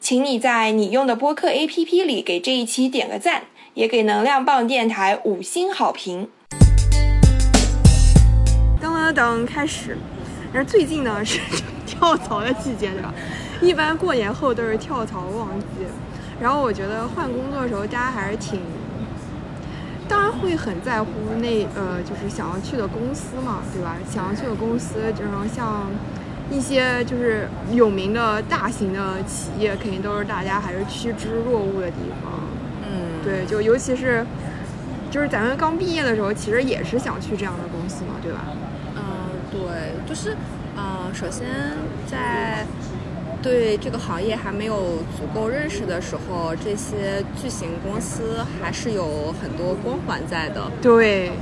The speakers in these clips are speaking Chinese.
请你在你用的播客 APP 里给这一期点个赞，也给能量棒电台五星好评。噔噔噔，开始。而最近呢是跳槽的季节，对吧？一般过年后都是跳槽旺季。然后我觉得换工作的时候，大家还是挺，当然会很在乎那呃，就是想要去的公司嘛，对吧？想要去的公司，这种像。一些就是有名的大型的企业，肯定都是大家还是趋之若鹜的地方。嗯，对，就尤其是，就是咱们刚毕业的时候，其实也是想去这样的公司嘛，对吧？嗯，对，就是，嗯，首先在对这个行业还没有足够认识的时候，这些巨型公司还是有很多光环在的。对。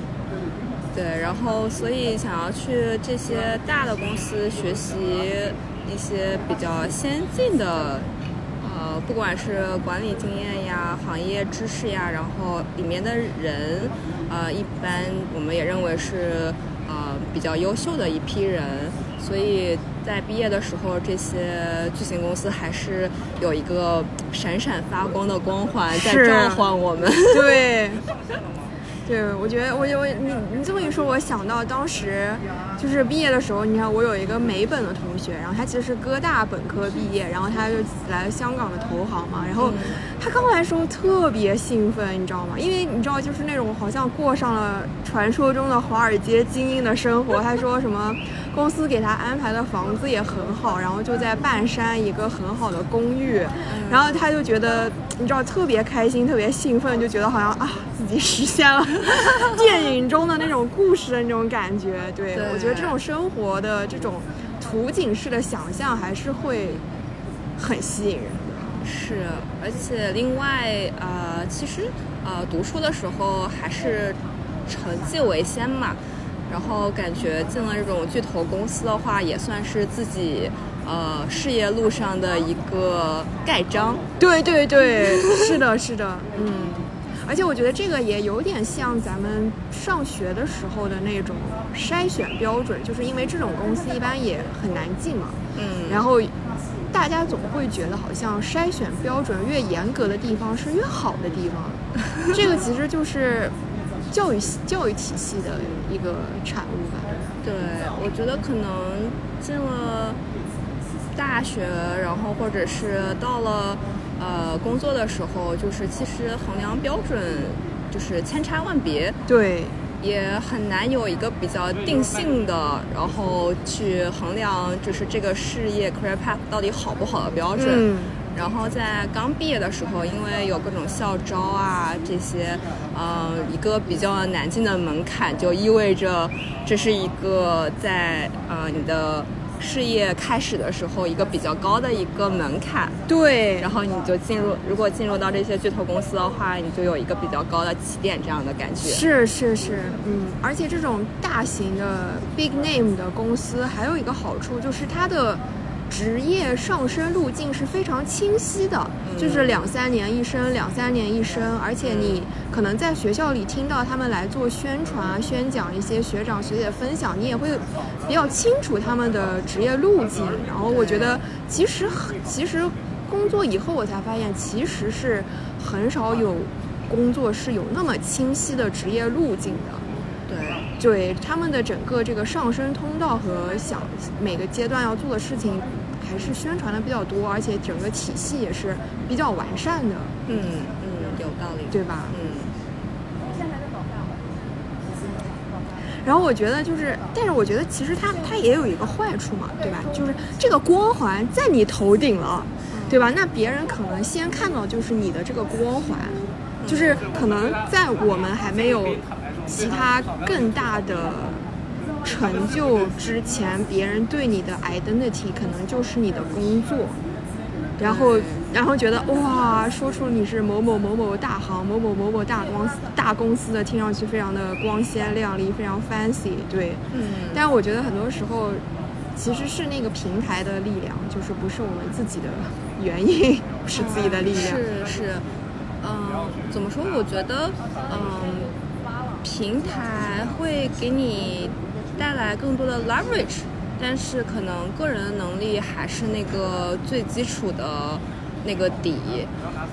对，然后所以想要去这些大的公司学习一些比较先进的，呃，不管是管理经验呀、行业知识呀，然后里面的人，呃，一般我们也认为是呃比较优秀的一批人，所以在毕业的时候，这些巨型公司还是有一个闪闪发光的光环在召唤我们。对。对，我觉得我我你你这么一说，我想到当时就是毕业的时候，你看我有一个美本的同学，然后他其实是哥大本科毕业，然后他就来香港的投行嘛，然后他刚来的时候特别兴奋，你知道吗？因为你知道就是那种好像过上了传说中的华尔街精英的生活，他说什么公司给他安排的房子也很好，然后就在半山一个很好的公寓，然后他就觉得你知道特别开心，特别兴奋，就觉得好像啊自己实现了。电影中的那种故事的那种感觉，对我觉得这种生活的这种图景式的想象还是会很吸引人。是，而且另外呃，其实呃，读书的时候还是成绩为先嘛。然后感觉进了这种巨头公司的话，也算是自己呃事业路上的一个盖章。对对对，是的，是的，嗯。而且我觉得这个也有点像咱们上学的时候的那种筛选标准，就是因为这种公司一般也很难进嘛。嗯。然后大家总会觉得好像筛选标准越严格的地方是越好的地方。这个其实就是教育教育体系的一个产物吧。对，我觉得可能进了大学，然后或者是到了。呃，工作的时候就是其实衡量标准就是千差万别，对，也很难有一个比较定性的，然后去衡量就是这个事业 career path 到底好不好的标准。然后在刚毕业的时候，因为有各种校招啊这些，呃，一个比较难进的门槛，就意味着这是一个在呃你的。事业开始的时候，一个比较高的一个门槛，对，然后你就进入，如果进入到这些巨头公司的话，你就有一个比较高的起点，这样的感觉。是是是，嗯，而且这种大型的 big name 的公司，还有一个好处就是它的。职业上升路径是非常清晰的，就是两三年一升，两三年一升，而且你可能在学校里听到他们来做宣传啊、宣讲一些学长学姐分享，你也会比较清楚他们的职业路径。然后我觉得，其实其实工作以后我才发现，其实是很少有工作是有那么清晰的职业路径的。对，对他们的整个这个上升通道和想每个阶段要做的事情。还是宣传的比较多，而且整个体系也是比较完善的。嗯嗯，有道理，对吧？嗯。然后我觉得就是，但是我觉得其实它它也有一个坏处嘛，对吧？就是这个光环在你头顶了，对吧？那别人可能先看到就是你的这个光环，就是可能在我们还没有其他更大的成就之前，别人对你的 identity 可能就是你的工作，然后然后觉得哇，说出你是某某某某大行、某某某某大公司大公司的，听上去非常的光鲜亮丽，非常 fancy，对。嗯，但我觉得很多时候其实是那个平台的力量，就是不是我们自己的原因，不是自己的力量。是是，嗯，怎么说？我觉得，嗯，平台会给你带来更多的 leverage，但是可能个人能力还是那个最基础的那个底。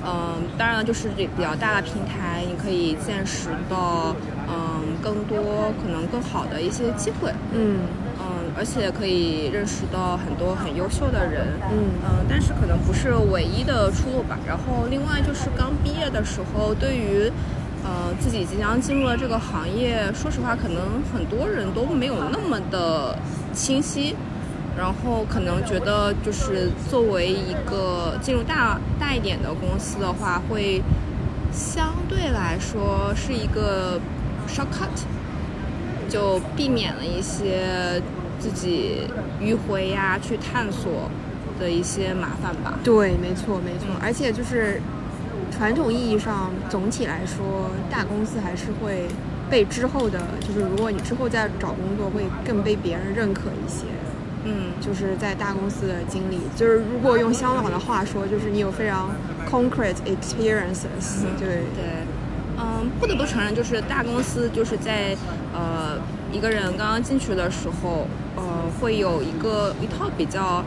嗯，当然就是这比较大的平台，你可以见识到，嗯，更多可能更好的一些机会。嗯嗯，而且可以认识到很多很优秀的人，嗯嗯，但是可能不是唯一的出路吧。然后另外就是刚毕业的时候，对于呃自己即将进入了这个行业，说实话，可能很多人都没有那么的清晰。然后可能觉得就是作为一个进入大大一点的公司的话，会相对来说是一个 shortcut，就避免了一些自己迂回呀、去探索的一些麻烦吧。对，没错没错，而且就是传统意义上，总体来说，大公司还是会被之后的，就是如果你之后再找工作，会更被别人认可一些。嗯，就是在大公司的经历，就是如果用香港的话说，就是你有非常 concrete experiences，对对，嗯，不得不承认，就是大公司就是在呃一个人刚刚进去的时候，呃，会有一个一套比较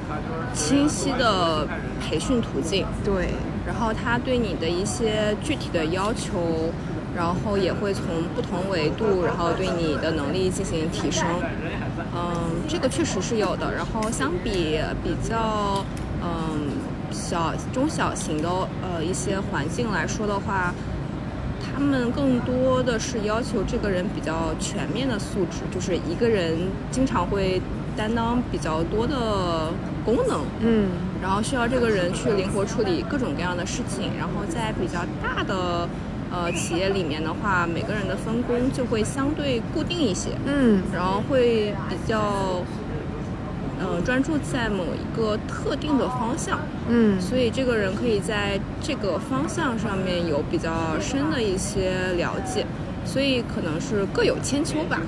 清晰的培训途径，对，然后他对你的一些具体的要求，然后也会从不同维度，然后对你的能力进行提升。嗯，这个确实是有的。然后相比比较嗯小中小型的呃一些环境来说的话，他们更多的是要求这个人比较全面的素质，就是一个人经常会担当比较多的功能。嗯然后需要这个人去灵活处理各种各样的事情，然后在比较大的呃企业里面的话，每个人的分工就会相对固定一些，嗯然后会比较呃专注在某一个特定的方向，嗯所以这个人可以在这个方向上面有比较深的一些了解，所以可能是各有千秋吧。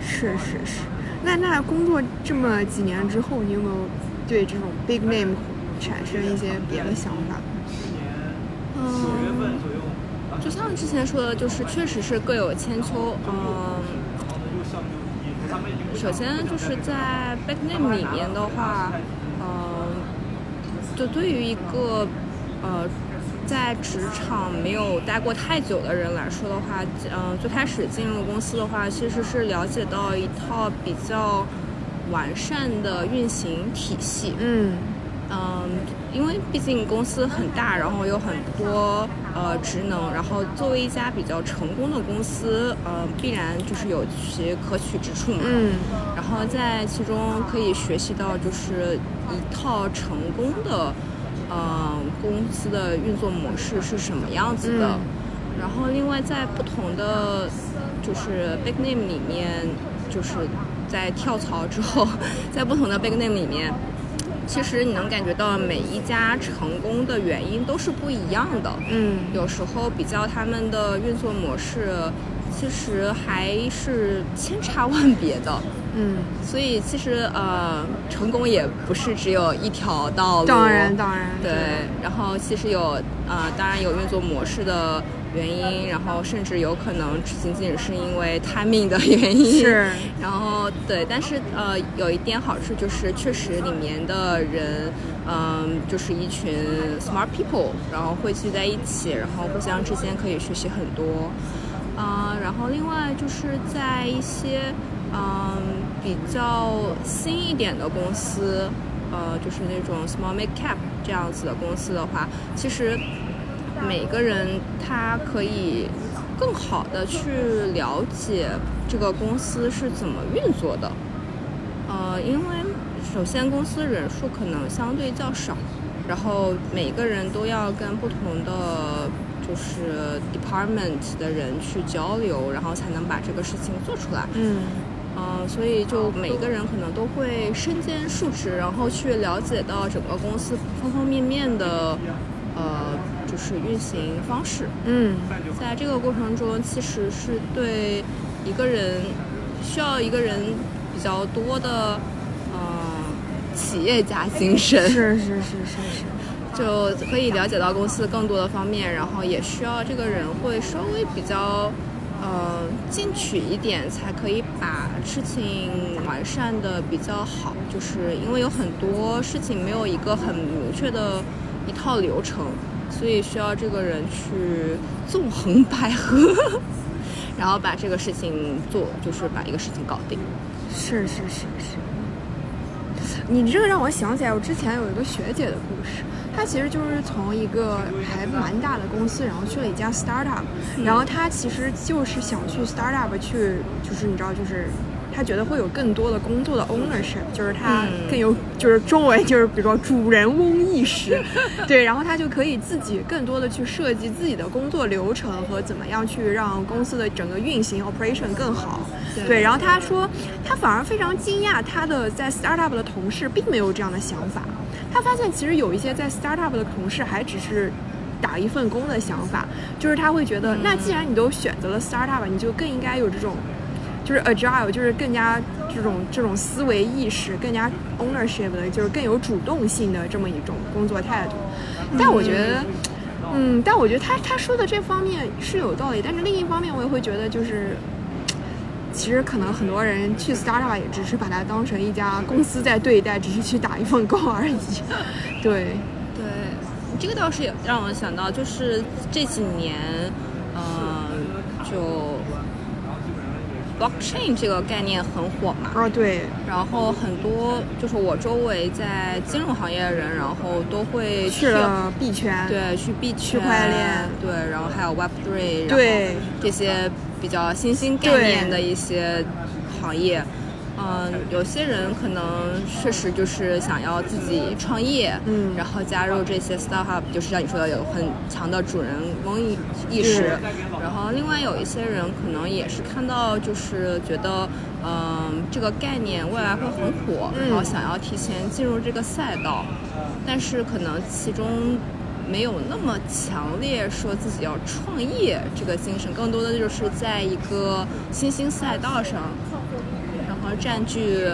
是是是。那那工作这么几年之后，你有没有对这种 big name 产生一些别的想法？嗯，就像之前说的，就是确实是各有千秋。嗯，首先就是在 big name 里面的话，嗯，就对于一个呃在职场没有待过太久的人来说的话，嗯、最开始进入公司的话，其实是了解到一套比较完善的运行体系。嗯嗯，因为毕竟公司很大，然后有很多呃职能，然后作为一家比较成功的公司，呃，必然就是有其可取之处嘛。嗯然后在其中可以学习到就是一套成功的，呃，公司的运作模式是什么样子的。嗯然后另外在不同的就是 big name 里面，就是在跳槽之后，在不同的 big name 里面。其实你能感觉到每一家成功的原因都是不一样的，嗯有时候比较他们的运作模式，其实还是千差万别的。嗯，所以其实呃，成功也不是只有一条道路。当然当然，对，然后其实有呃，当然有运作模式的原因，然后甚至有可能仅仅是因为 timing 的 原因。是，然后对，但是呃，有一点好处就是，确实里面的人，嗯、就是一群 smart people，然后汇聚在一起，然后互相之间可以学习很多。啊、然后另外就是在一些嗯、比较新一点的公司，呃，就是那种 small mid cap 这样子的公司的话，其实每个人他可以更好的去了解这个公司是怎么运作的。呃，因为首先公司人数可能相对较少，然后每个人都要跟不同的就是 department 的人去交流，然后才能把这个事情做出来。嗯嗯，所以就每个人可能都会身兼数职，然后去了解到整个公司方方面面的，呃，就是运行方式。嗯在这个过程中，其实是对一个人需要一个人比较多的，呃，企业家精神，是是是是是，就可以了解到公司更多的方面，然后也需要这个人会稍微比较。呃，进取一点才可以把事情完善的比较好，就是因为有很多事情没有一个很明确的一套流程，所以需要这个人去纵横捭阖，然后把这个事情做，就是把一个事情搞定。是是是是。你这个让我想起来，我之前有一个学姐的故事。她其实就是从一个还蛮大的公司，然后去了一家 startup，然后她其实就是想去 startup 去，就是你知道，就是她觉得会有更多的工作的 ownership，就是他更有，就是中文就是比如说主人翁意识，对，然后他就可以自己更多的去设计自己的工作流程和怎么样去让公司的整个运行 operation 更好，对，然后他说他反而非常惊讶，他的在 startup 的同事并没有这样的想法。他发现其实有一些在 startup 的同事还只是打一份工的想法，就是他会觉得，那既然你都选择了 startup，你就更应该有这种，就是 agile，就是更加这种这种思维意识，更加 ownership 的，就是更有主动性的这么一种工作态度。但我觉得，嗯，但我觉得他他说的这方面是有道理，但是另一方面我也会觉得就是。其实可能很多人去 startup 也只是把它当成一家公司在对待，只是去打一份工而已。对，对，这个倒是也让我想到，就是这几年，嗯，就 blockchain 这个概念很火嘛。啊，对。然后很多就是我周围在金融行业的人，然后都会去了币圈，对，去币圈、区块链，对，然后还有 Web Three，对这些。比较新兴概念的一些行业，嗯，有些人可能确实就是想要自己创业，嗯，然后加入这些 startup，就是像你说的有很强的主人翁意意识，然后另外有一些人可能也是看到就是觉得，嗯，这个概念未来会很火，然后想要提前进入这个赛道，但是可能其中。没有那么强烈说自己要创业这个精神，更多的就是在一个新兴赛道上，占据，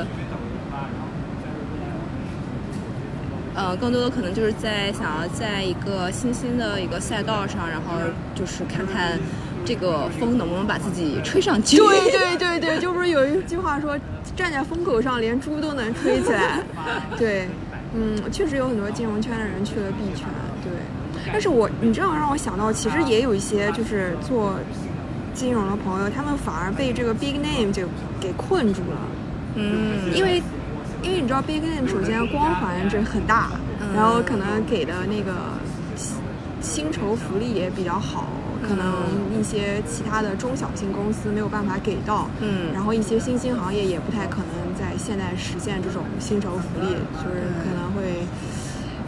呃，更多的可能就是在想要在一个新兴的一个赛道上，然后就是看看这个风能不能把自己吹上去。对对对对，就不是有一句话说，站在风口上连猪都能吹起来。对，嗯，确实有很多金融圈的人去了币圈。对，但是我你这样让我想到，其实也有一些就是做金融的朋友，他们反而被这个 big name 就给困住了。嗯，因为因为你知道 big name 首先光环这很大，然后可能给的那个薪酬福利也比较好，可能一些其他的中小型公司没有办法给到。嗯，然后一些新兴行业也不太可能在现在实现这种薪酬福利，就是可能会。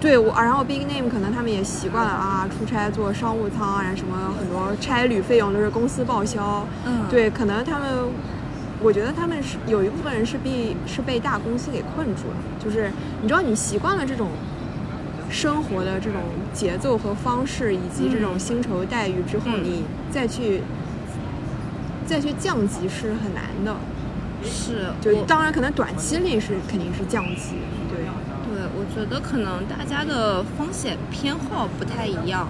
对我，然后 big name 可能他们也习惯了啊，出差坐商务舱啊，什么很多差旅费用都是公司报销。嗯，对，可能他们，我觉得他们是有一部分人是被是被大公司给困住了，就是你知道你习惯了这种生活的这种节奏和方式，以及这种薪酬待遇之后，你再去再去降级是很难的。是，就当然可能短期内是肯定是降级。我觉得可能大家的风险偏好不太一样。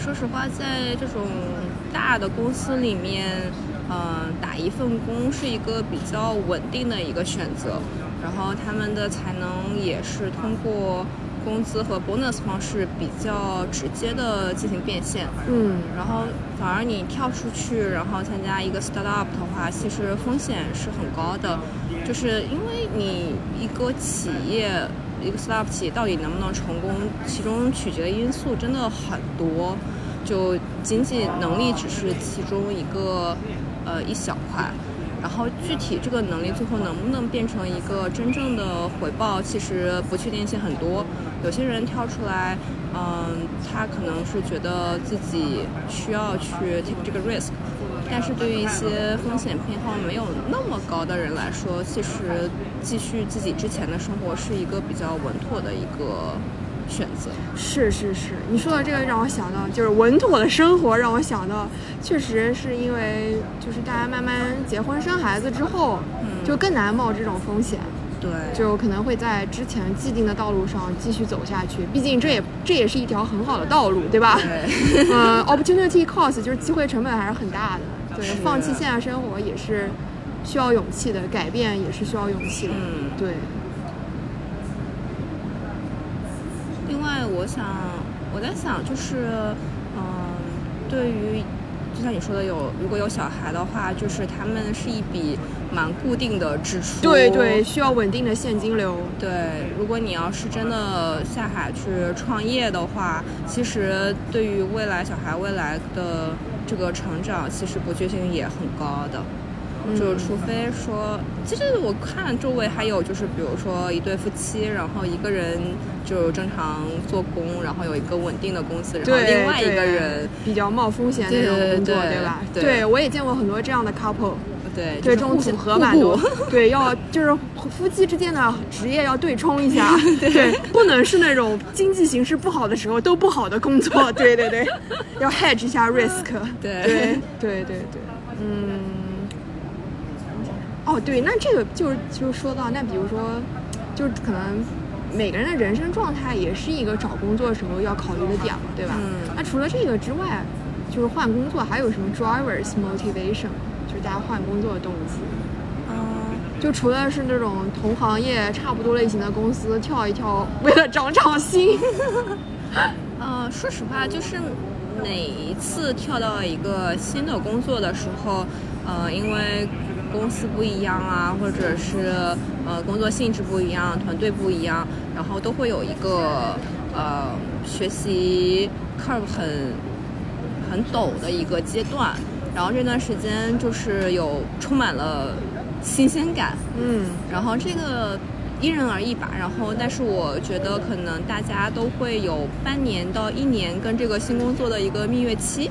说实话，在这种大的公司里面，嗯，打一份工是一个比较稳定的一个选择。然后他们的才能也是通过工资和 bonus 方式比较直接的进行变现。嗯。然后反而你跳出去，然后参加一个 startup 的话，其实风险是很高的，就是因为你一个企业。一个 startup 到底能不能成功，其中取决的因素真的很多，就经济能力只是其中一个呃一小块。然后具体这个能力最后能不能变成一个真正的回报，其实不确定性很多。有些人跳出来，嗯，他可能是觉得自己需要去 take 这个 risk，但是对于一些风险偏好没有那么高的人来说，其实继续自己之前的生活是一个比较稳妥的一个。选择是是是，你说到这个让我想到，就是稳妥的生活让我想到，确实是因为就是大家慢慢结婚生孩子之后，就更难冒这种风险，对，就可能会在之前既定的道路上继续走下去，毕竟这也这也是一条很好的道路，对吧？对，呃，opportunity cost 就是机会成本还是很大的，对，放弃现在生活也是需要勇气的，改变也是需要勇气的，嗯，对。另外我想，我在想，就是，嗯，对于，就像你说的，有如果有小孩的话，就是他们是一笔蛮固定的支出，对对，需要稳定的现金流。对，如果你要是真的下海去创业的话，其实对于未来小孩未来的这个成长，其实不确定性也很高的。就是除非说，其实我看周围还有就是，比如说一对夫妻，然后一个人就正常做工，然后有一个稳定的公司，然后另外一个人比较冒风险那种工作，对吧？对，我也见过很多这样的 couple，对，对，这种组合蛮多，对，要就是夫妻之间的职业要对冲一下，对，不能是那种经济形势不好的时候都不好的工作，对对对，要 hedge 一下 risk，对对对对对，嗯。哦，对，那这个就是就是说到那，比如说，就是可能每个人的人生状态也是一个找工作的时候要考虑的点嘛，对吧？嗯。那除了这个之外，就是换工作还有什么 drivers motivation，就是大家换工作的动机。嗯。就除了是那种同行业差不多类型的公司跳一跳，为了涨涨薪。呃，说实话，就是每一次跳到一个新的工作的时候，呃，因为。公司不一样啊，或者是呃工作性质不一样，团队不一样，然后都会有一个呃学习 curve 很很陡的一个阶段，然后这段时间就是有充满了新鲜感，嗯，然后这个因人而异吧，然后但是我觉得可能大家都会有半年到一年跟这个新工作的一个蜜月期。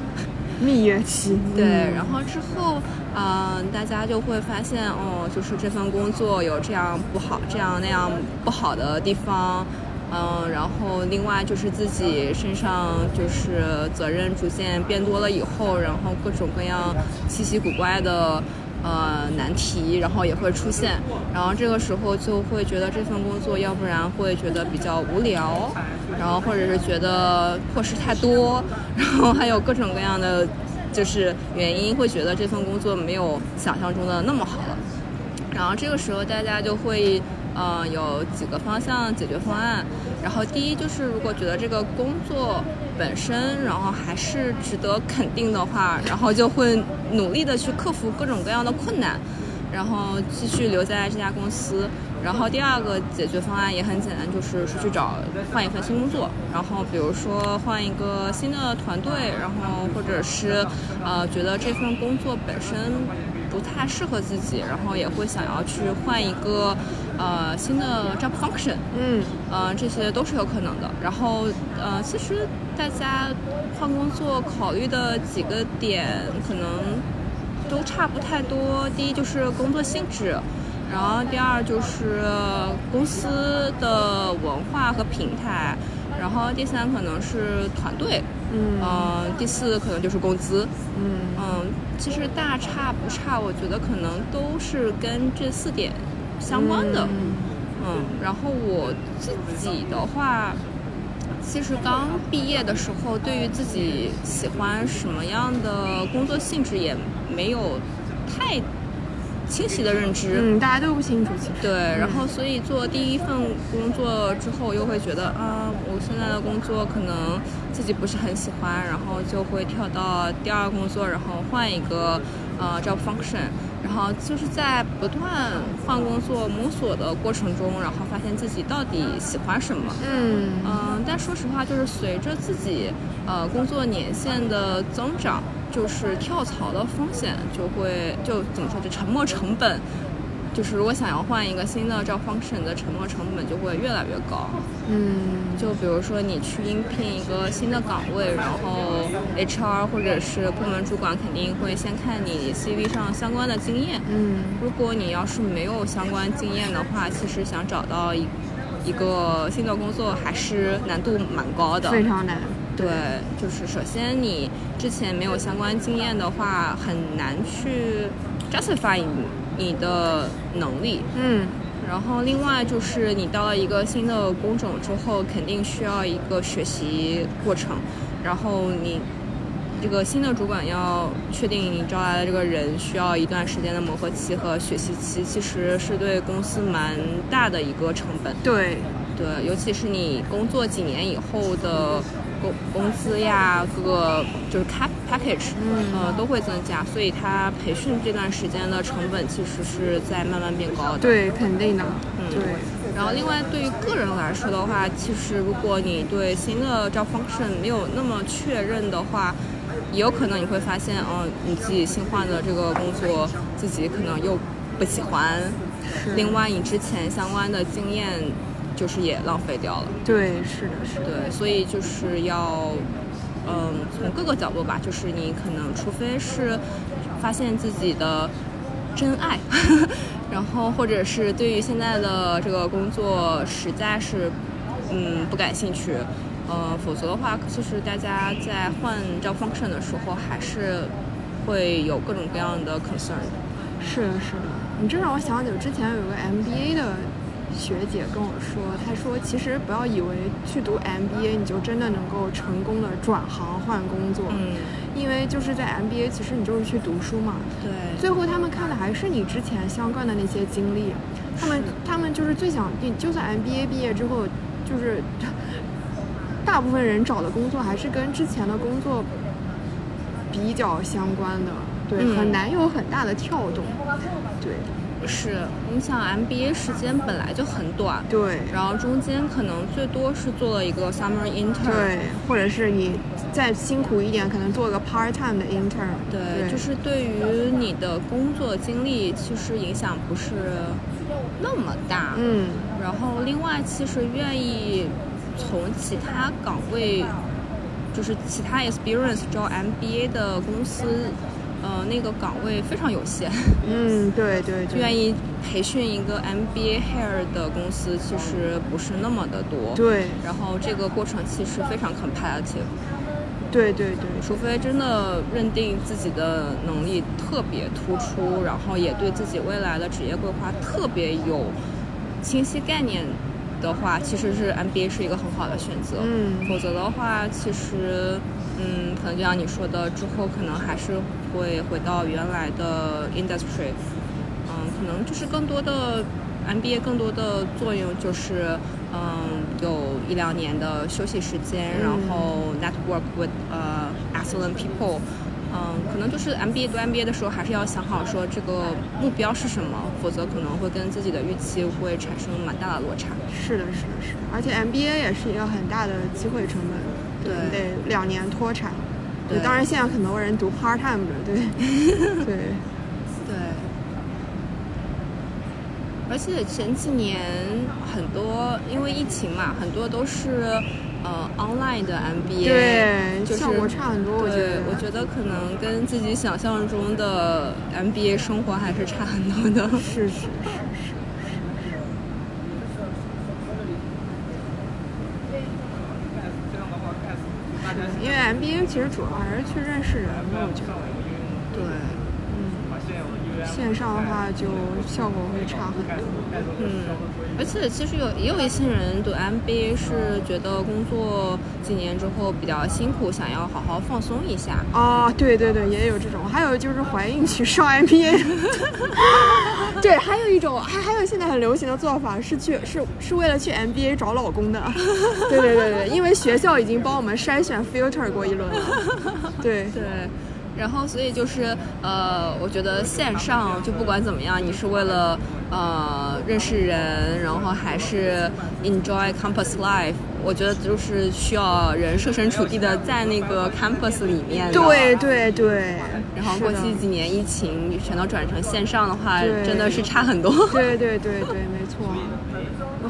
蜜月期，对，然后之后，嗯，大家就会发现，哦，就是这份工作有这样不好，这样那样不好的地方，嗯，然后另外就是自己身上就是责任逐渐变多了以后，然后各种各样稀奇古怪的。呃，难题，然后也会出现，然后这个时候就会觉得这份工作，要不然会觉得比较无聊，然后或者是觉得破事太多，然后还有各种各样的就是原因，会觉得这份工作没有想象中的那么好了，然后这个时候大家就会。呃，有几个方向解决方案。然后第一就是，如果觉得这个工作本身，然后还是值得肯定的话，然后就会努力的去克服各种各样的困难，然后继续留在这家公司。然后第二个解决方案也很简单，就是出去找换一份新工作。然后比如说换一个新的团队，然后或者是呃觉得这份工作本身不太适合自己，然后也会想要去换一个呃新的 job function。嗯，呃这些都是有可能的。然后呃其实大家换工作考虑的几个点可能都差不太多。第一就是工作性质。然后第二就是公司的文化和平台，然后第三可能是团队，嗯，第四可能就是工资，嗯嗯，其实大差不差，我觉得可能都是跟这四点相关的，嗯，然后我自己的话，其实刚毕业的时候，对于自己喜欢什么样的工作性质也没有太。清晰的认知，嗯，大家都不清楚，对，然后所以做第一份工作之后，又会觉得啊，我现在的工作可能自己不是很喜欢，然后就会跳到第二工作，然后换一个呃 job function，然后就是在不断换工作摸索的过程中，然后发现自己到底喜欢什么。嗯嗯，但说实话，就是随着自己呃工作年限的增长，就是跳槽的风险就会就怎么说，就沉没成本，就是如果想要换一个新的 job function 的沉没成本就会越来越高。嗯就比如说你去应聘一个新的岗位，然后 HR 或者是部门主管肯定会先看你 CV 上相关的经验。嗯如果你要是没有相关经验的话，其实想找到一一个新的工作还是难度蛮高的。非常难。对，就是首先你之前没有相关经验的话，很难去 justify 你你的能力。嗯然后另外就是你到了一个新的工种之后，肯定需要一个学习过程，然后你这个新的主管要确定你招来的这个人需要一段时间的磨合期和学习期，其实是对公司蛮大的一个成本。对，对，尤其是你工作几年以后的工工资呀，各个就是 cap package，嗯呃，都会增加，所以他培训这段时间的成本其实是在慢慢变高的。对，肯定的。嗯对，然后，另外对于个人来说的话，其实如果你对新的 job function 没有那么确认的话，也有可能你会发现，嗯，你自己新换的这个工作，自己可能又不喜欢。是另外，你之前相关的经验，就是也浪费掉了。对，是的，是的。对，所以就是要，嗯，从各个角度吧，就是你可能除非是发现自己的真爱，然后或者是对于现在的这个工作实在是，嗯，不感兴趣，呃，否则的话，就是大家在换 job function 的时候，还是会有各种各样的 concern。是的，是的，你这让我想起我之前有个 MBA 的学姐跟我说，她说其实不要以为去读 MBA 你就真的能够成功的转行换工作，嗯，因为就是在 MBA 其实你就是去读书嘛，对，最后他们看的还是你之前相关的那些经历，他们他们就是最想，你就算 MBA 毕业之后，就是大部分人找的工作还是跟之前的工作比较相关的，对，嗯。很难有很大的跳动，对是，你想 MBA 时间本来就很短，对然后中间可能最多是做了一个 summer intern，对，或者是你再辛苦一点，可能做个 part time 的 intern，对，就是对于你的工作经历其实影响不是那么大。嗯然后另外，其实愿意从其他岗位，就是其他 experience 招 MBA 的公司，呃，那个岗位非常有限。嗯，对对对，愿意培训一个 MBA hair 的公司其实不是那么的多。对然后这个过程其实非常 competitive。对对对，除非真的认定自己的能力特别突出，然后也对自己未来的职业规划特别有清晰概念的话，其实是 MBA 是一个很好的选择。嗯否则的话，其实，嗯，可能就像你说的，之后可能还是会回到原来的 industry。嗯，可能就是更多的 MBA 更多的作用就是，嗯，有一两年的休息时间，然后 network with 呃 excellent people。嗯，可能就是 MBA 读 MBA 的时候，还是要想好说这个目标是什么，否则可能会跟自己的预期会产生蛮大的落差。是的，是的，是的，而且 MBA 也是一个很大的机会成本，对。你得两年脱产。对当然现在很多人读 part time 的，对，对，对，而且前几年很多因为疫情嘛，很多都是呃 online 的 MBA，对就是效果差很多我觉得。对我觉得可能跟自己想象中的 MBA 生活还是差很多的。是是是 MBA 其实主要还是去认识人的，我觉得，对，线上的话就效果会差很多。嗯，而且其实有也有一些人读 MBA 是觉得工作几年之后比较辛苦，想要好好放松一下。哦，对对对，也有这种，还有就是怀孕去上 MBA，对，还有一种，还还有现在很流行的做法是去是是为了去 MBA 找老公的，对对对对，因为学校已经帮我们筛选 filter 过一轮了，对。对，然后所以就是呃，我觉得线上就不管怎么样，你是为了呃认识人，然后还是 enjoy campus life，我觉得就是需要人设身处地的在那个 campus 里面。对对对。然后过去几年疫情全都转成线上的话，真的是差很多。对对对对，没错。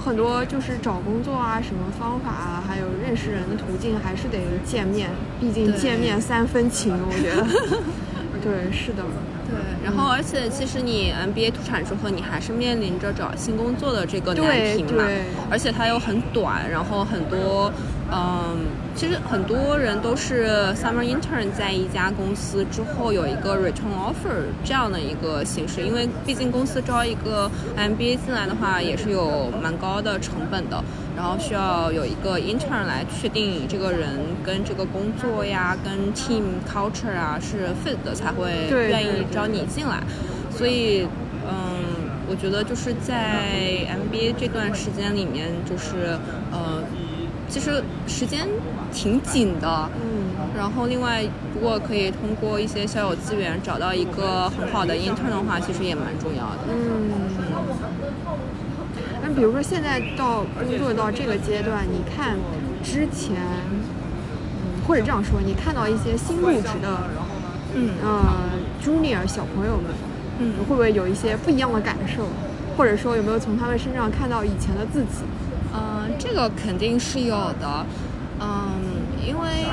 有很多就是找工作啊，什么方法啊，还有认识人的途径，还是得见面，毕竟见面三分情，我觉得。对，是的。对，然后而且其实你 MBA 脱产之后，你还是面临着找新工作的这个难题嘛。对。而且它又很短，然后很多。嗯，其实很多人都是 summer intern 在一家公司之后有一个 return offer 这样的一个形式，因为毕竟公司招一个 MBA 进来的话也是有蛮高的成本的，然后需要有一个 intern 来确定这个人跟这个工作呀、跟 team culture 啊是 fit 的才会愿意招你进来，所以嗯，我觉得就是在 MBA 这段时间里面，就是呃。其实时间挺紧的，嗯，然后另外如果可以通过一些校友资源找到一个很好的 intern 的话，其实也蛮重要的。嗯，那比如说现在到工作到这个阶段，你看之前，嗯，或者这样说，你看到一些新入职的，嗯呃，junior 小朋友们，嗯，会不会有一些不一样的感受？或者说有没有从他们身上看到以前的自己？嗯，这个肯定是有的，嗯，因为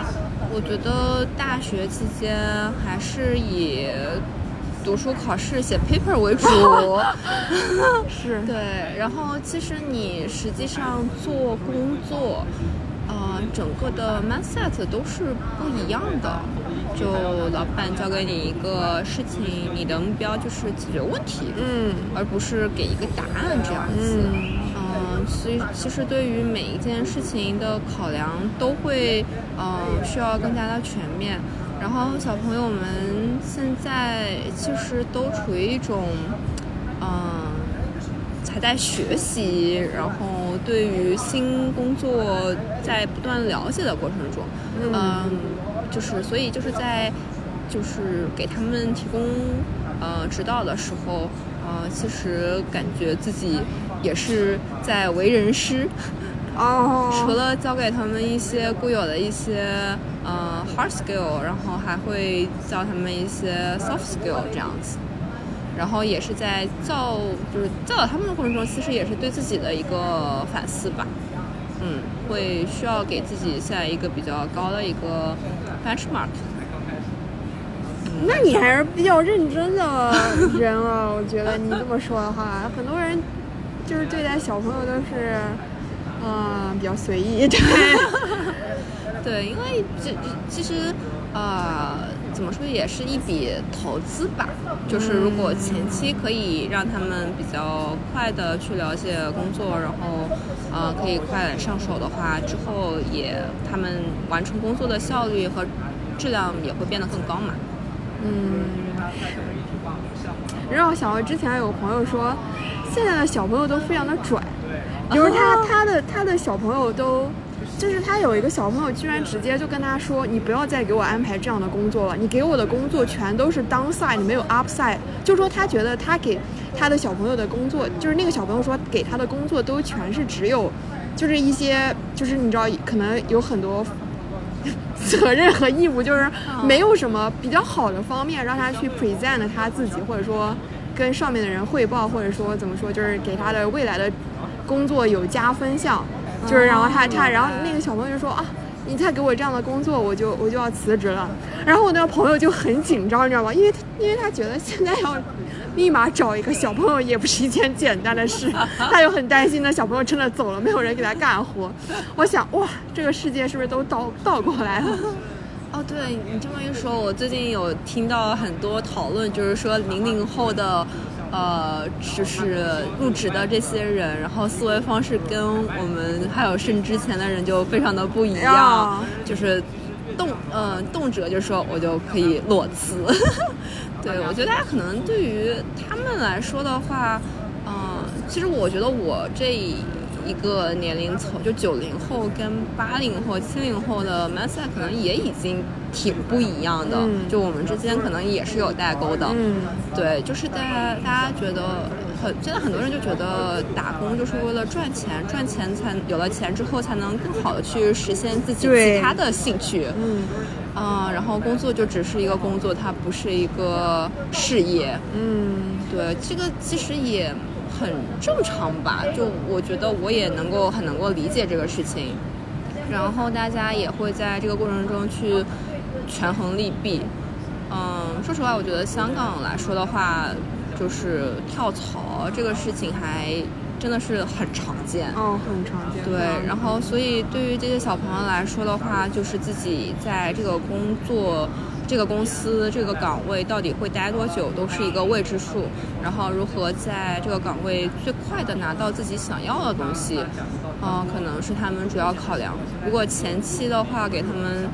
我觉得大学期间还是以读书、考试、写 paper 为主，是。对。然后其实你实际上做工作，呃，整个的 mindset 都是不一样的。就老板交给你一个事情，你的目标就是解决问题，嗯，而不是给一个答案这样子，嗯，所以其实对于每一件事情的考量都会，嗯，需要更加的全面。然后小朋友们现在其实都处于一种，嗯，还在学习，然后对于新工作在不断了解的过程中，嗯。就是，所以就是在，就是给他们提供呃指导的时候，呃，其实感觉自己也是在为人师。哦。除了教给他们一些固有的一些呃 hard skill，然后还会教他们一些 soft skill 这样子。然后也是在教，就是教导他们的过程中，其实也是对自己的一个反思吧。嗯，会需要给自己下一个比较高的一个 benchmark。那你还是比较认真的人啊，我觉得你这么说的话，很多人就是对待小朋友都是，嗯，比较随意。对，对，因为这其实，呃。怎么说也是一笔投资吧，就是如果前期可以让他们比较快的去了解工作，然后呃可以快上手的话，之后也他们完成工作的效率和质量也会变得更高嘛。嗯，让我想到之前有朋友说，现在的小朋友都非常的拽，比如他他的他的小朋友都。就是他有一个小朋友，居然直接就跟他说：“你不要再给我安排这样的工作了，你给我的工作全都是 downside，没有 upside。”就说他觉得他给他的小朋友的工作，就是那个小朋友说给他的工作都全是只有，就是一些就是你知道可能有很多 责任和义务，就是没有什么比较好的方面让他去 present 他自己，或者说跟上面的人汇报，或者说怎么说，就是给他的未来的工作有加分项。就是，然后他他，然后那个小朋友就说啊，你再给我这样的工作，我就我就要辞职了。然后我那个朋友就很紧张，你知道吗？因为因为他觉得现在要立马找一个小朋友也不是一件简单的事，他又很担心那小朋友真的走了，没有人给他干活。我想，哇，这个世界是不是都倒倒过来了？哦，对你这么一说，我最近有听到很多讨论，就是说零零后的。呃，就是入职的这些人，然后思维方式跟我们还有甚至之前的人就非常的不一样，就是动呃动辄就说我就可以裸辞。对我觉得大家可能对于他们来说的话，嗯，其实我觉得我这一一个年龄层，就九零后跟八零后、七零后的 mindset 可能也已经挺不一样的，嗯就我们之间可能也是有代沟的。嗯，对，就是大家大家觉得很，现在很多人就觉得打工就是为了赚钱，赚钱才有了钱之后才能更好的去实现自己其他的兴趣。嗯啊、然后工作就只是一个工作，它不是一个事业。嗯对，这个其实也很正常吧。就我觉得我也能够很能够理解这个事情，然后大家也会在这个过程中去权衡利弊。嗯，说实话，我觉得香港来说的话，就是跳槽这个事情还真的是很常见。哦，很常见。对，然后所以对于这些小朋友来说的话，就是自己在这个工作、这个公司、这个岗位到底会待多久，都是一个未知数。然后如何在这个岗位最快的拿到自己想要的东西，嗯、可能是他们主要考量。如果前期的话，给他们。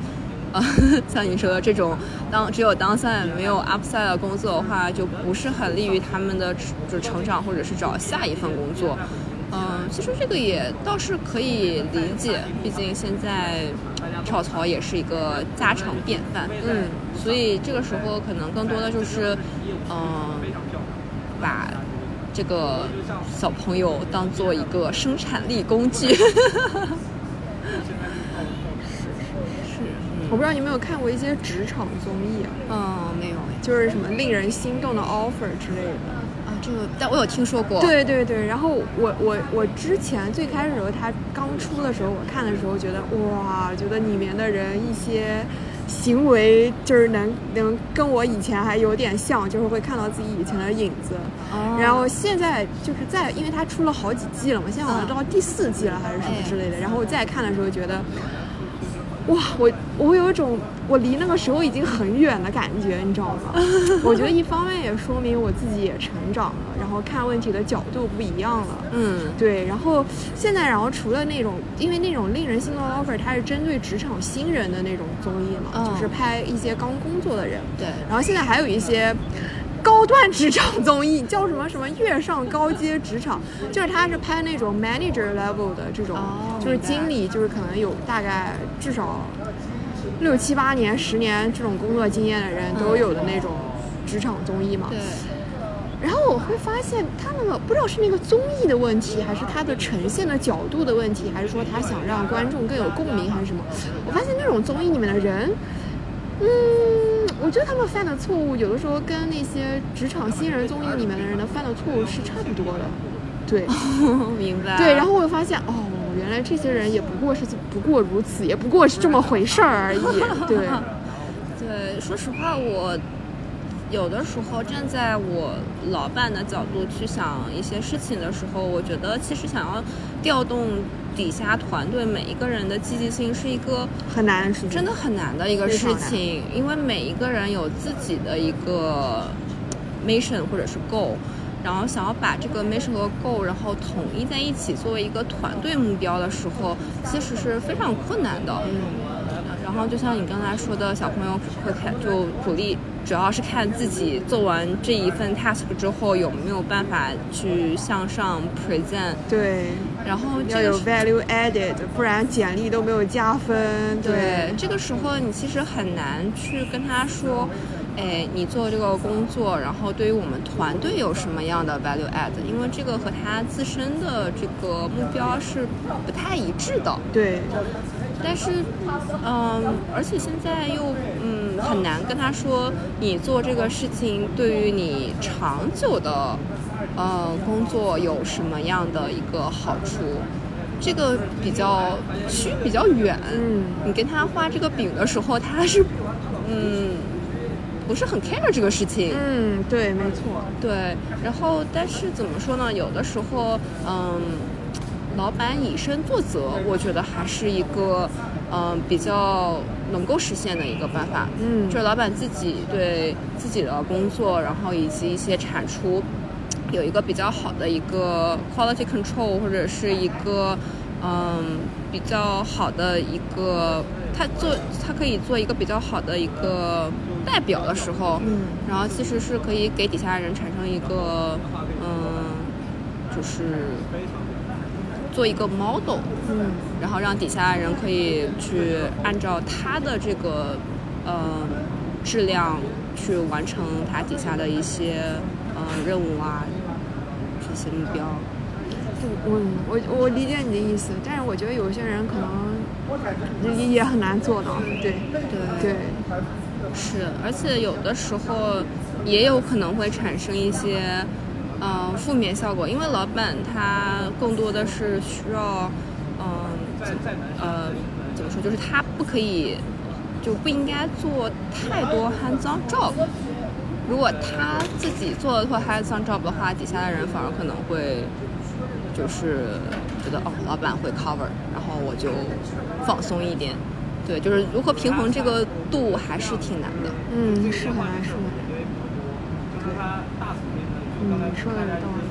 呃，像你说的这种，当只有当下没有 upside 的工作的话，就不是很利于他们的就成长，或者是找下一份工作。嗯，其实这个也倒是可以理解，毕竟现在跳槽也是一个家常便饭。嗯，所以这个时候可能更多的就是，嗯，把这个小朋友当做一个生产力工具。我不知道你有没有看过一些职场综艺啊，嗯，没有哎。就是什么令人心动的 offer 之类的。啊，这个但我有听说过。对对对，然后我我我之前最开始的时候，他刚出的时候，我看的时候觉得哇，觉得里面的人一些行为就是能能跟我以前还有点像，就是会看到自己以前的影子。哦然后现在就是在，因为它出了好几季了嘛，现在好像到第四季了还是什么之类的。然后我再看的时候觉得，哇，我我有一种我离那个时候已经很远的感觉，你知道吗？我觉得一方面也说明我自己也成长了，然后看问题的角度不一样了。嗯，对，然后现在，然后除了那种，因为那种令人心动的 offer，它是针对职场新人的那种综艺嘛，嗯就是拍一些刚工作的人。对。然后现在还有一些高端职场综艺，叫什么什么跃上高阶职场，就是他是拍那种 manager level 的这种，哦就是经理，就是可能有大概至少六七八年、十年这种工作经验的人都有的那种职场综艺嘛。对。然后我会发现，他那个不知道是那个综艺的问题，还是他的呈现的角度的问题，还是说他想让观众更有共鸣，还是什么？我发现那种综艺里面的人，嗯，我觉得他们犯的错误，有的时候跟那些职场新人综艺里面的人的犯的错误是差不多的。对 明白。对，然后我又发现，哦，原来这些人也不过是不过如此，也不过是这么回事儿而已。对，对，说实话，我有的时候站在我老板的角度去想一些事情的时候，我觉得其实想要调动底下团队每一个人的积极性是一个很难，真的很难的一个事情，因为每一个人有自己的一个 mission 或者是 goal。然后想要把这个 mission 和 goal，然后统一在一起作为一个团队目标的时候，其实是非常困难的。然后就像你刚才说的，小朋友会看就主力主要是看自己做完这一份 task 之后有没有办法去向上 present，对。然后要有这个 value added，不然简历都没有加分。对，这个时候你其实很难去跟他说，哎，你做这个工作，然后对于我们团队有什么样的 value add？因为这个和他自身的这个目标是不太一致的。对但是，嗯，而且现在又嗯很难跟他说，你做这个事情对于你长久的呃工作有什么样的一个好处？这个比较区比较远，嗯你跟他画这个饼的时候，他是嗯不是很 care 这个事情，嗯，对，没错。对，然后但是怎么说呢？有的时候，嗯，老板以身作则，我觉得还是一个，嗯，比较能够实现的一个办法。嗯就是老板自己对自己的工作，然后以及一些产出，有一个比较好的一个 quality control，或者是一个，嗯，比较好的一个，他做他可以做一个比较好的一个代表的时候，嗯然后其实是可以给底下人产生一个，嗯，就是做一个 model，嗯然后让底下的人可以去按照他的这个呃质量去完成他底下的一些呃任务啊这些目标。我我我理解你的意思，但是我觉得有些人可能也也很难做到。对对对，是，而且有的时候也有可能会产生一些呃负面效果，因为老板他更多的是需要嗯、怎呃怎么说，就是他不可以就不应该做太多 hands-on job。如果他自己做的做 hands-on job 的话，底下的人反而可能会就是觉得哦，老板会 cover，然后我就放松一点。对，就是如何平衡这个度还是挺难的。嗯，是很难，是。嗯，你说的有道理。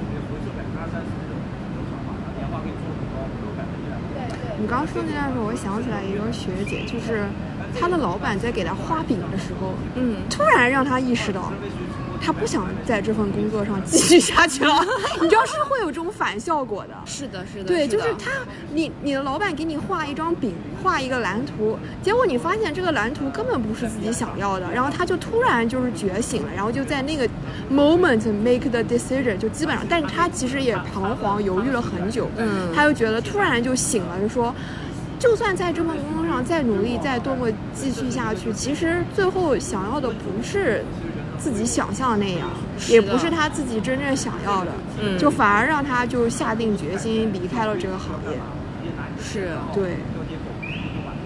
你刚刚说那段时候，我想起来一个学姐，就是她的老板在给她画饼的时候，嗯，突然让她意识到，她不想在这份工作上继续下去了。你知道是会有这种反效果的。是的，是的，对，就是他，你你的老板给你画一张饼，画一个蓝图，结果你发现这个蓝图根本不是自己想要的，然后他就突然就是觉醒了，然后就在那个 moment make the decision，就基本上，但是他其实也彷徨犹豫了很久，嗯他就觉得突然就醒了，就说。就算在这份工作上再努力，再多么继续下去，其实最后想要的不是自己想象的那样，也不是他自己真正想要的，嗯。就反而让他就下定决心离开了这个行业。是。对，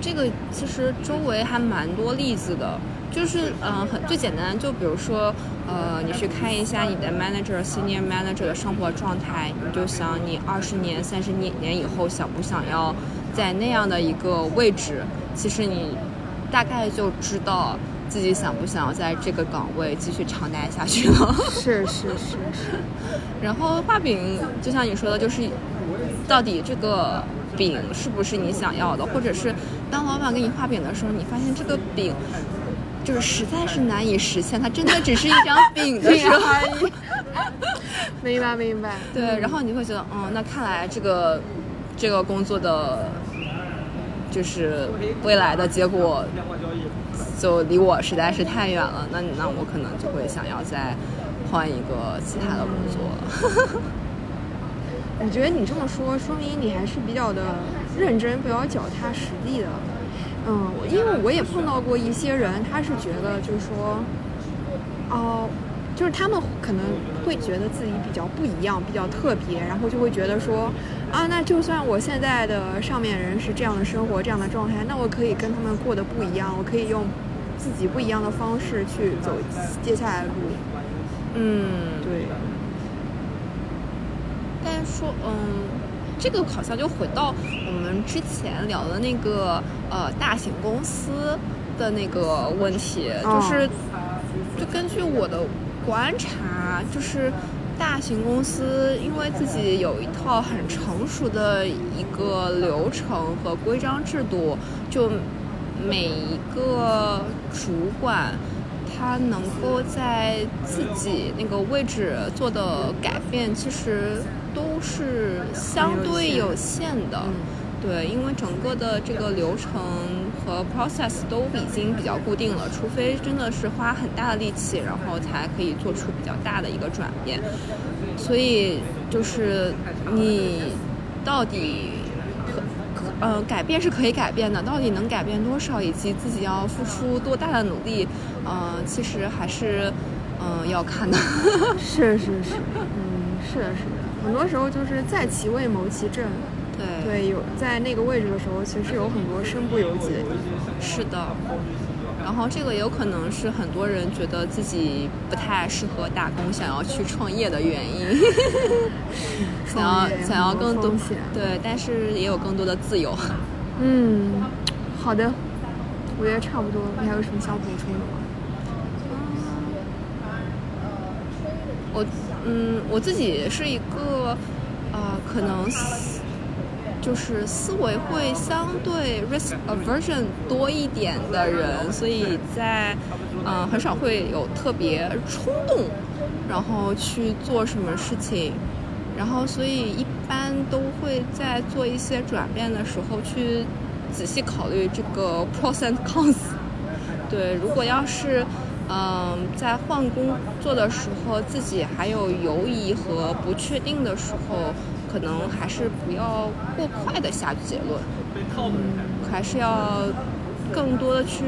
这个其实周围还蛮多例子的，就是嗯、呃很最简单，就比如说呃，你去看一下你的 manager、senior manager 的生活状态，你就想你二十年、三十年年以后想不想要在那样的一个位置，其实你大概就知道自己想不想要在这个岗位继续长待下去了。是是是是，然后画饼，就像你说的，就是到底这个饼是不是你想要的，或者是当老板给你画饼的时候，你发现这个饼就是实在是难以实现，它真的只是一张饼的时候，明白明白。对，然后你会觉得，嗯，那看来这个这个工作的，就是未来的结果，就离我实在是太远了。那那我可能就会想要再换一个其他的工作。我觉得你这么说，说明你还是比较的认真，比较脚踏实地的。嗯，因为我也碰到过一些人，他是觉得就是说，哦、就是他们可能会觉得自己比较不一样，比较特别，然后就会觉得说，啊，那就算我现在的上面人是这样的生活、这样的状态，那我可以跟他们过得不一样，我可以用自己不一样的方式去走接下来的路。嗯，对，但是说，嗯，这个好像就回到我们之前聊的那个呃大型公司的那个问题，哦就是就根据我的观察，就是大型公司因为自己有一套很成熟的一个流程和规章制度，就每一个主管。他能够在自己那个位置做的改变，其实都是相对有限的。嗯对，因为整个的这个流程和 process 都已经比较固定了，除非真的是花很大的力气，然后才可以做出比较大的一个转变。所以就是你到底呃改变是可以改变的，到底能改变多少，以及自己要付出多大的努力，呃，其实还是嗯、呃要看的。是是是，嗯，是的，是的，很多时候就是在其位谋其政。对，对，有在那个位置的时候，其实有很多身不由己的地方。是的。然后这个有可能是很多人觉得自己不太适合打工，想要去创业的原因。想要想要更多对，但是也有更多的自由。嗯，好的，我觉得差不多。你还有什么想补充的吗？我嗯，我自己是一个呃，可能思就是思维会相对 risk aversion 多一点的人，所以在呃很少会有特别冲动，然后去做什么事情。然后所以一般都会在做一些转变的时候去仔细考虑这个 pros and cons。对，如果要是嗯在换工作的时候自己还有犹疑和不确定的时候，可能还是不要过快的下结论，还是要更多的去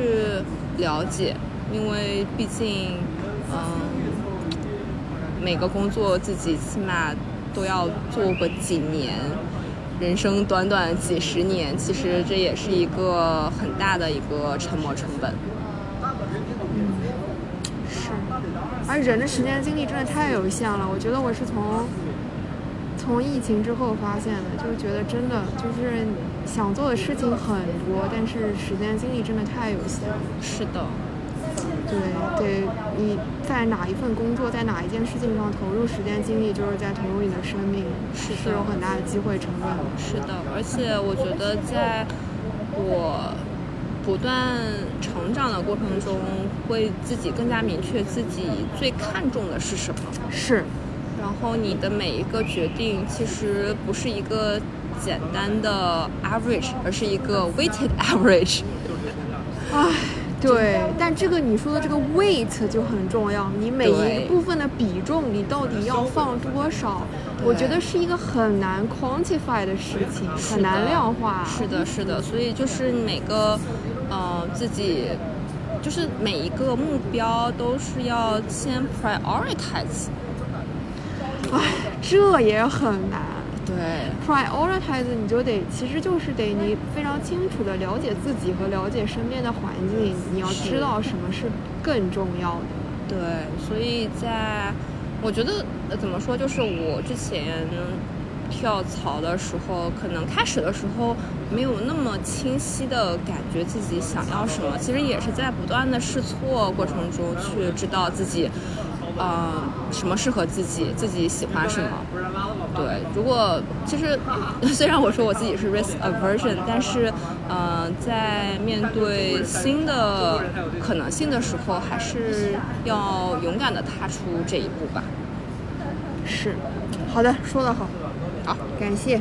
了解，因为毕竟嗯每个工作自己起码都要做个几年。人生短短几十年，其实这也是一个很大的一个沉没成本。是，而人的时间精力真的太有限了。我觉得我是从从疫情之后发现的，就是觉得真的就是想做的事情很多，但是时间精力真的太有限了。是的，对对，你在哪一份工作，在哪一件事情上投入时间精力，就是在投入你的生命，是是有很大的机会成本的。是的，而且我觉得在我不断成长的过程中，会自己更加明确自己最看重的是什么。是，然后你的每一个决定其实不是一个简单的 average，而是一个 weighted average。唉，对，但这个你说的这个 weight 就很重要，你每一个部分的比重，你到底要放多少？我觉得是一个很难 quantify 的事情，很难量化。是的，是的，所以就是每个，呃，自己，就是每一个目标都是要先 prioritize。唉，这也很难。对，prioritize 你就得，其实就是得你非常清楚的了解自己和了解身边的环境，你要知道什么是更重要的。对，所以在我觉得呃怎么说，就是我之前跳槽的时候，可能开始的时候没有那么清晰的感觉自己想要什么，其实也是在不断的试错过程中去知道自己。呃，什么适合自己，自己喜欢什么？对，如果其实 虽然我说我自己是 risk aversion，但是呃，在面对新的可能性的时候，还是要勇敢的踏出这一步吧。是，好的，说得好，好，感谢。